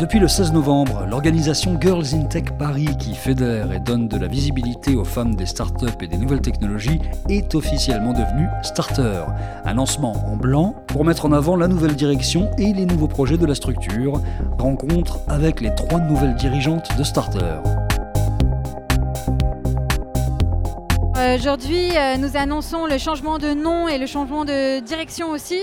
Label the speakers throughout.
Speaker 1: Depuis le 16 novembre, l'organisation Girls in Tech Paris, qui fédère et donne de la visibilité aux femmes des startups et des nouvelles technologies, est officiellement devenue Starter. Un lancement en blanc pour mettre en avant la nouvelle direction et les nouveaux projets de la structure. Rencontre avec les trois nouvelles dirigeantes de Starter.
Speaker 2: Aujourd'hui, euh, nous annonçons le changement de nom et le changement de direction aussi.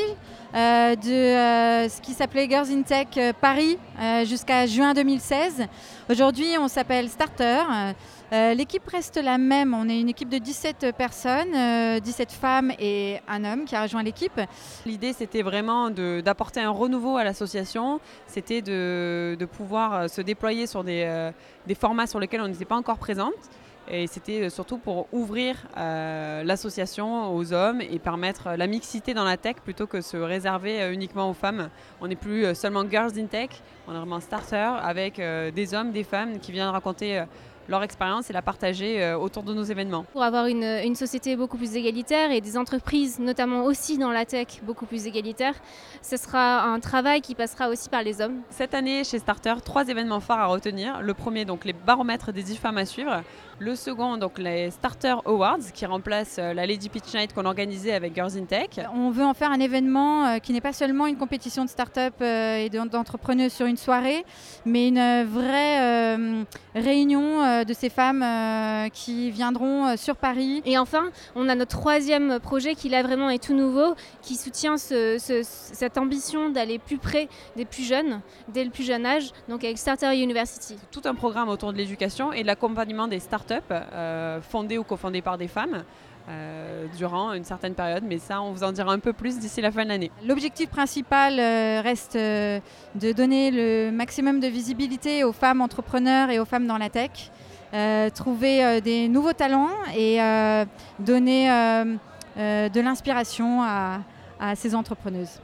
Speaker 2: Euh, de euh, ce qui s'appelait Girls in Tech Paris jusqu'à juin 2016. Aujourd'hui, on s'appelle Starter. L'équipe reste la même. On est une équipe de 17 personnes, 17 femmes et un homme qui a rejoint l'équipe.
Speaker 3: L'idée, c'était vraiment d'apporter un renouveau à l'association. C'était de, de, pouvoir se déployer sur des, des formats sur lesquels on n'était pas encore présente. Et c'était euh, surtout pour ouvrir euh, l'association aux hommes et permettre la mixité dans la tech plutôt que se réserver euh, uniquement aux femmes. On n'est plus seulement Girls in Tech, on est vraiment starter avec des hommes, des femmes qui viennent raconter leur expérience et la partager euh, autour de nos événements.
Speaker 4: Pour avoir une, une, société beaucoup plus égalitaire et des entreprises, notamment aussi dans la tech, beaucoup plus égalitaires, ce sera un travail qui passera aussi par les hommes.
Speaker 3: Cette année, chez Starter, trois événements phares à retenir. Le premier, donc les baromètres des 10 femmes à suivre. Le second, donc les Starter Awards, qui remplacent euh, la Lady Pitch Night qu'on organisait avec Girls in Tech.
Speaker 2: On veut en faire un événement euh, qui n'est pas seulement une compétition de start-up et d'entrepreneurs sur une soirée, mais une vraie réunion euh, de ces femmes euh, qui viendront euh, sur Paris.
Speaker 4: Et enfin, on a notre troisième projet qui là vraiment est tout nouveau, qui soutient cette ambition d'aller plus près des plus jeunes, dès le plus jeune âge, donc avec Starter University.
Speaker 3: Tout un programme autour de l'éducation et de l'accompagnement des startups fondées ou cofondées par des femmes. Euh, durant une certaine période, mais ça, on vous en dira un peu plus d'ici la fin de l'année.
Speaker 2: L'objectif principal euh, reste euh, de donner le maximum de visibilité aux femmes entrepreneurs et aux femmes dans la tech, trouver des nouveaux talents et donner de l'inspiration à, à ces entrepreneuses.